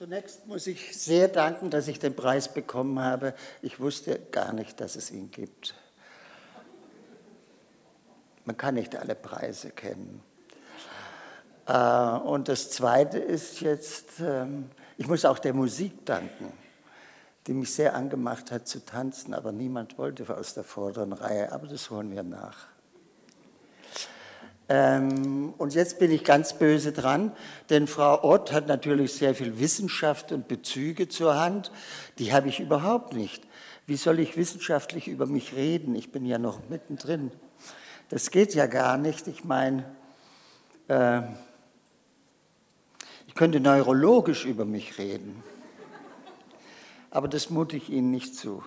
Zunächst muss ich sehr danken, dass ich den Preis bekommen habe. Ich wusste gar nicht, dass es ihn gibt. Man kann nicht alle Preise kennen. Äh, und das Zweite ist jetzt, ähm, ich muss auch der Musik danken, die mich sehr angemacht hat zu tanzen, aber niemand wollte aus der vorderen Reihe, aber das holen wir nach. Ähm, und jetzt bin ich ganz böse dran, denn Frau Ott hat natürlich sehr viel Wissenschaft und Bezüge zur Hand. Die habe ich überhaupt nicht. Wie soll ich wissenschaftlich über mich reden? Ich bin ja noch mittendrin. Das geht ja gar nicht. Ich meine, äh, ich könnte neurologisch über mich reden, aber das mute ich Ihnen nicht zu.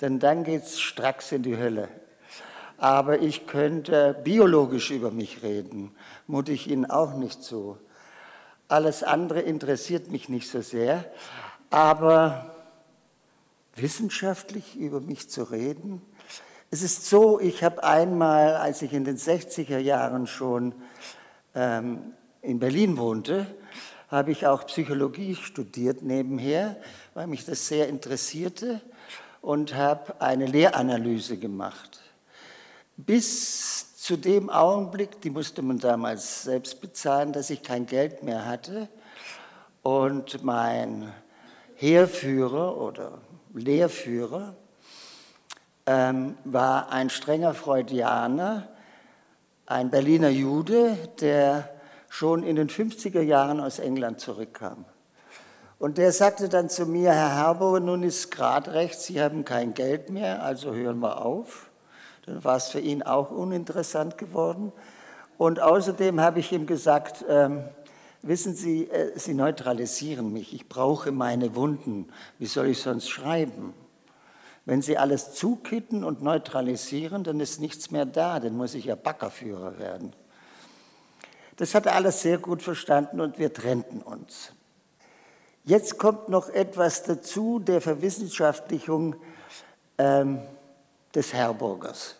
Denn dann geht es stracks in die Hölle aber ich könnte biologisch über mich reden, mute ich Ihnen auch nicht zu. Alles andere interessiert mich nicht so sehr, aber wissenschaftlich über mich zu reden, es ist so, ich habe einmal, als ich in den 60er Jahren schon ähm, in Berlin wohnte, habe ich auch Psychologie studiert nebenher, weil mich das sehr interessierte und habe eine Lehranalyse gemacht bis zu dem Augenblick, die musste man damals selbst bezahlen, dass ich kein Geld mehr hatte und mein Heerführer oder Lehrführer ähm, war ein strenger Freudianer, ein Berliner Jude, der schon in den 50er Jahren aus England zurückkam. Und der sagte dann zu mir, Herr Herbow, nun ist gerade recht, Sie haben kein Geld mehr, also hören wir auf dann war es für ihn auch uninteressant geworden. Und außerdem habe ich ihm gesagt, ähm, wissen Sie, äh, Sie neutralisieren mich, ich brauche meine Wunden, wie soll ich sonst schreiben? Wenn Sie alles zukitten und neutralisieren, dann ist nichts mehr da, dann muss ich ja Backerführer werden. Das hat er alles sehr gut verstanden und wir trennten uns. Jetzt kommt noch etwas dazu der Verwissenschaftlichung ähm, des Herburgers.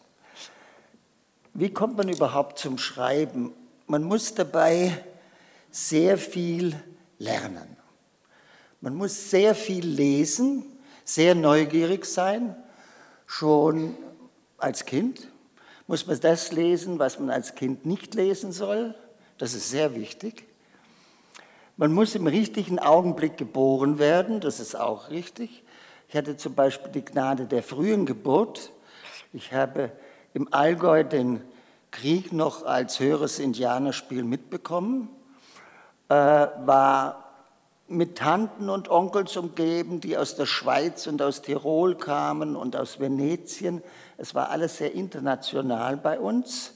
Wie kommt man überhaupt zum Schreiben? Man muss dabei sehr viel lernen. Man muss sehr viel lesen, sehr neugierig sein. Schon als Kind muss man das lesen, was man als Kind nicht lesen soll. Das ist sehr wichtig. Man muss im richtigen Augenblick geboren werden, das ist auch richtig. Ich hatte zum Beispiel die Gnade der frühen Geburt. Ich habe im Allgäu den Krieg noch als höheres Indianerspiel mitbekommen, äh, war mit Tanten und Onkels umgeben, die aus der Schweiz und aus Tirol kamen und aus Venetien. Es war alles sehr international bei uns.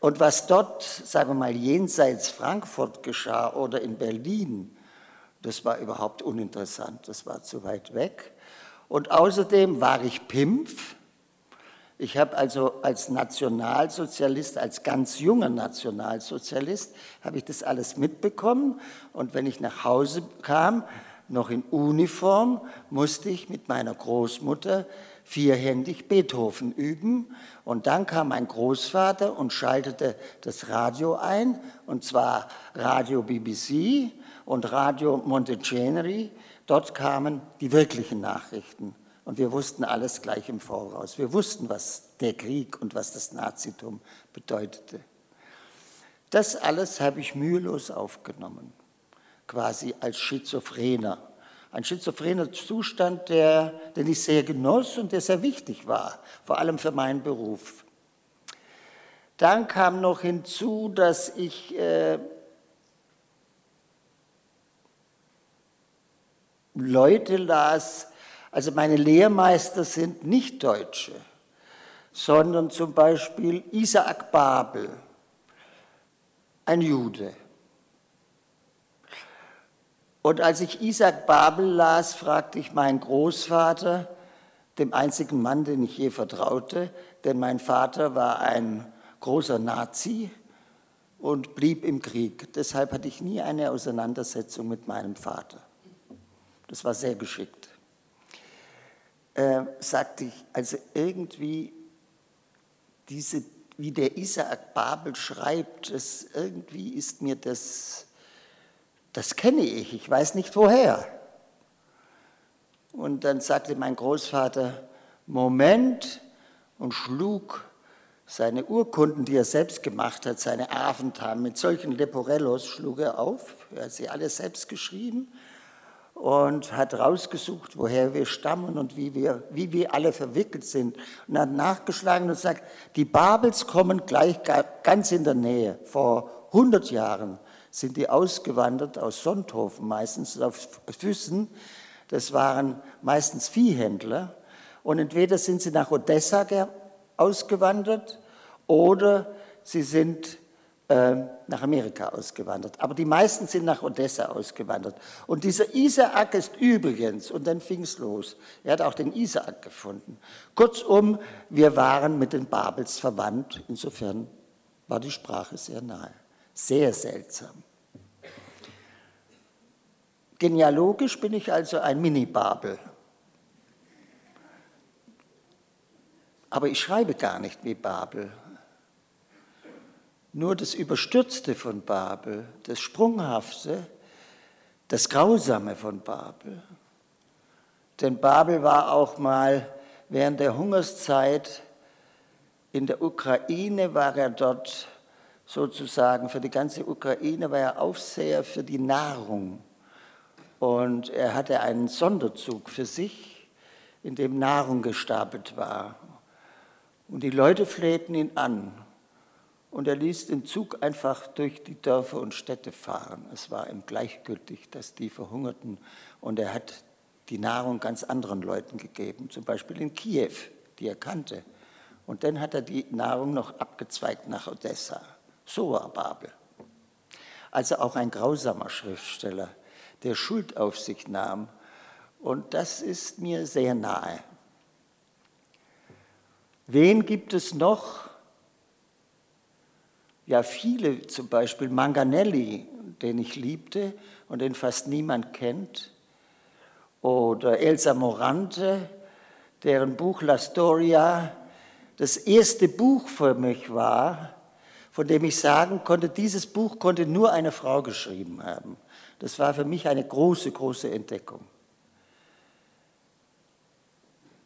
Und was dort, sagen wir mal, jenseits Frankfurt geschah oder in Berlin, das war überhaupt uninteressant, das war zu weit weg. Und außerdem war ich Pimpf. Ich habe also als Nationalsozialist, als ganz junger Nationalsozialist, habe ich das alles mitbekommen. Und wenn ich nach Hause kam, noch in Uniform, musste ich mit meiner Großmutter vierhändig Beethoven üben. Und dann kam mein Großvater und schaltete das Radio ein, und zwar Radio BBC und Radio Monteceneri Dort kamen die wirklichen Nachrichten und wir wussten alles gleich im Voraus. Wir wussten, was der Krieg und was das Nazitum bedeutete. Das alles habe ich mühelos aufgenommen, quasi als Schizophrener. Ein schizophrener Zustand, der, den ich sehr genoss und der sehr wichtig war, vor allem für meinen Beruf. Dann kam noch hinzu, dass ich äh, Leute las, also meine Lehrmeister sind nicht Deutsche, sondern zum Beispiel Isaac Babel, ein Jude. Und als ich Isaac Babel las, fragte ich meinen Großvater, dem einzigen Mann, den ich je vertraute, denn mein Vater war ein großer Nazi und blieb im Krieg. Deshalb hatte ich nie eine Auseinandersetzung mit meinem Vater das war sehr geschickt, äh, sagte ich, also irgendwie diese, wie der Isaac Babel schreibt, das, irgendwie ist mir das, das kenne ich, ich weiß nicht woher. Und dann sagte mein Großvater, Moment, und schlug seine Urkunden, die er selbst gemacht hat, seine Aventamen mit solchen Leporellos schlug er auf. Er hat sie alle selbst geschrieben und hat rausgesucht, woher wir stammen und wie wir, wie wir alle verwickelt sind. Und hat nachgeschlagen und sagt, die Babels kommen gleich ganz in der Nähe. Vor 100 Jahren sind die ausgewandert aus Sonthofen, meistens auf Füssen. Das waren meistens Viehhändler. Und entweder sind sie nach Odessa ausgewandert oder sie sind äh, nach Amerika ausgewandert. Aber die meisten sind nach Odessa ausgewandert. Und dieser Isaak ist übrigens, und dann fing es los, er hat auch den Isaak gefunden. Kurzum, wir waren mit den Babels verwandt, insofern war die Sprache sehr nahe. Sehr seltsam. Genealogisch bin ich also ein Mini-Babel. Aber ich schreibe gar nicht wie Babel. Nur das Überstürzte von Babel, das Sprunghafte, das Grausame von Babel. Denn Babel war auch mal während der Hungerszeit in der Ukraine, war er dort sozusagen für die ganze Ukraine, war er Aufseher für die Nahrung. Und er hatte einen Sonderzug für sich, in dem Nahrung gestapelt war. Und die Leute flehten ihn an. Und er ließ den Zug einfach durch die Dörfer und Städte fahren. Es war ihm gleichgültig, dass die verhungerten. Und er hat die Nahrung ganz anderen Leuten gegeben, zum Beispiel in Kiew, die er kannte. Und dann hat er die Nahrung noch abgezweigt nach Odessa. So war Babel. Also auch ein grausamer Schriftsteller, der Schuld auf sich nahm. Und das ist mir sehr nahe. Wen gibt es noch? Ja, viele, zum Beispiel Manganelli, den ich liebte und den fast niemand kennt. Oder Elsa Morante, deren Buch La Storia das erste Buch für mich war, von dem ich sagen konnte, dieses Buch konnte nur eine Frau geschrieben haben. Das war für mich eine große, große Entdeckung.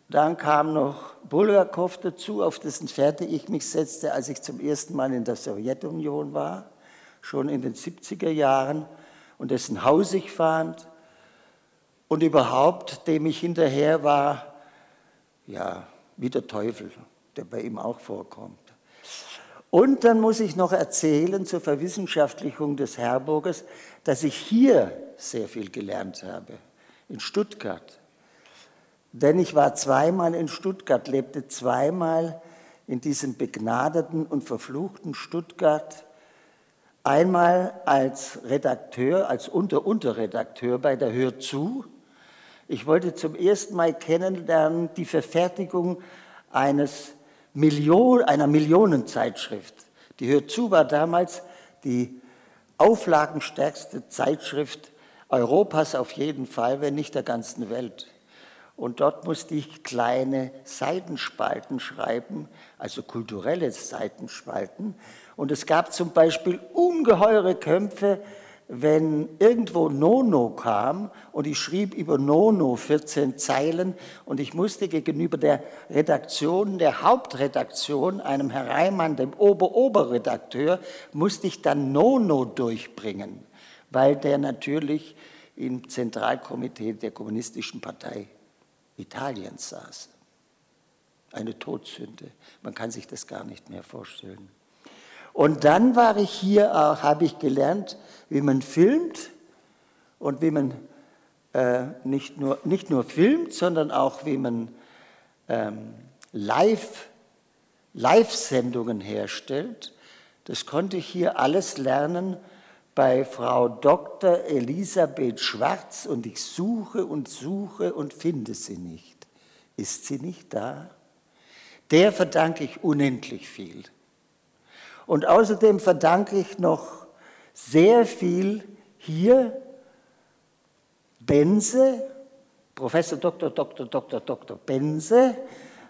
Dann kam noch Bulgakov dazu, auf dessen Fährte ich mich setzte, als ich zum ersten Mal in der Sowjetunion war, schon in den 70er Jahren, und dessen Haus ich fand und überhaupt, dem ich hinterher war, ja, wie der Teufel, der bei ihm auch vorkommt. Und dann muss ich noch erzählen zur Verwissenschaftlichung des Herburgers, dass ich hier sehr viel gelernt habe, in Stuttgart. Denn ich war zweimal in Stuttgart, lebte zweimal in diesem begnadeten und verfluchten Stuttgart. Einmal als Redakteur, als Unter-Unterredakteur bei der Hör zu. Ich wollte zum ersten Mal kennenlernen die Verfertigung eines Million, einer Millionenzeitschrift. Die Hör zu war damals die auflagenstärkste Zeitschrift Europas auf jeden Fall, wenn nicht der ganzen Welt. Und dort musste ich kleine Seitenspalten schreiben, also kulturelle Seitenspalten. Und es gab zum Beispiel ungeheure Kämpfe, wenn irgendwo Nono kam und ich schrieb über Nono 14 Zeilen und ich musste gegenüber der Redaktion, der Hauptredaktion, einem Herr Reimann, dem Ober-Oberredakteur, musste ich dann Nono durchbringen, weil der natürlich im Zentralkomitee der Kommunistischen Partei Italiens saß. Eine Todsünde. Man kann sich das gar nicht mehr vorstellen. Und dann war ich hier, auch, habe ich gelernt, wie man filmt und wie man äh, nicht, nur, nicht nur filmt, sondern auch wie man ähm, live, Live-Sendungen herstellt. Das konnte ich hier alles lernen bei Frau Dr. Elisabeth Schwarz und ich suche und suche und finde sie nicht. Ist sie nicht da? Der verdanke ich unendlich viel. Und außerdem verdanke ich noch sehr viel hier Benze, Professor Dr. Dr. Dr. Dr. Benze,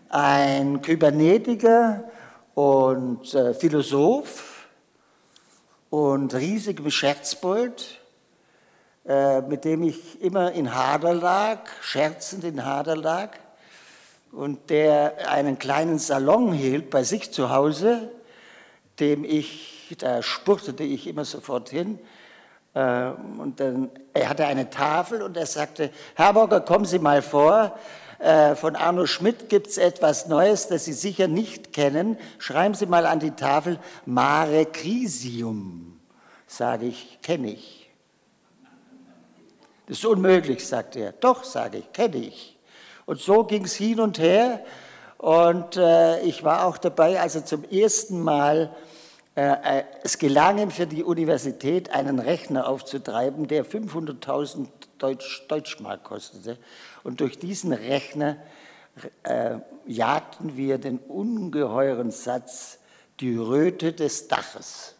ein Kybernetiker und äh, Philosoph, und riesigem Scherzbold, äh, mit dem ich immer in Hader lag, scherzend in Hader lag, und der einen kleinen Salon hielt bei sich zu Hause, dem ich, da spurtete ich immer sofort hin, äh, und dann, er hatte eine Tafel und er sagte, Herr Burger, kommen Sie mal vor, von Arno Schmidt gibt es etwas Neues, das Sie sicher nicht kennen. Schreiben Sie mal an die Tafel Mare Crisium. Sage ich, kenne ich. Das ist unmöglich, sagt er. Doch, sage ich, kenne ich. Und so ging es hin und her. Und äh, ich war auch dabei, also zum ersten Mal äh, äh, es gelang ihm für die Universität, einen Rechner aufzutreiben, der 500.000 Deutsch, Deutschmark kostete. Und durch diesen Rechner äh, jagten wir den ungeheuren Satz, die Röte des Daches.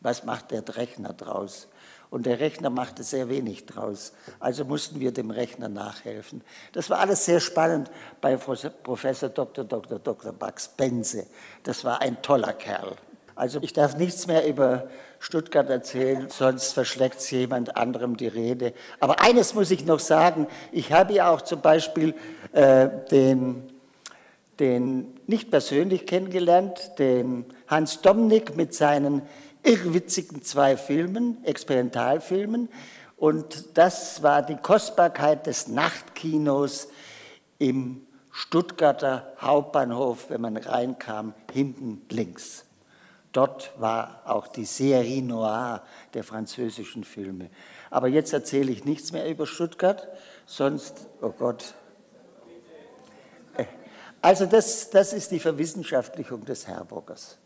Was macht der Rechner draus? Und der Rechner machte sehr wenig draus. Also mussten wir dem Rechner nachhelfen. Das war alles sehr spannend bei Professor Dr. Dr. Dr. Bugs Benze. Das war ein toller Kerl. Also ich darf nichts mehr über Stuttgart erzählen, sonst verschlägt es jemand anderem die Rede. Aber eines muss ich noch sagen, ich habe ja auch zum Beispiel äh, den, den nicht persönlich kennengelernt, den Hans Domnick mit seinen irrwitzigen zwei Filmen, Experimentalfilmen. Und das war die Kostbarkeit des Nachtkinos im Stuttgarter Hauptbahnhof, wenn man reinkam, hinten links. Dort war auch die Série Noire der französischen Filme. Aber jetzt erzähle ich nichts mehr über Stuttgart, sonst, oh Gott. Äh, also das, das ist die Verwissenschaftlichung des Herburgers.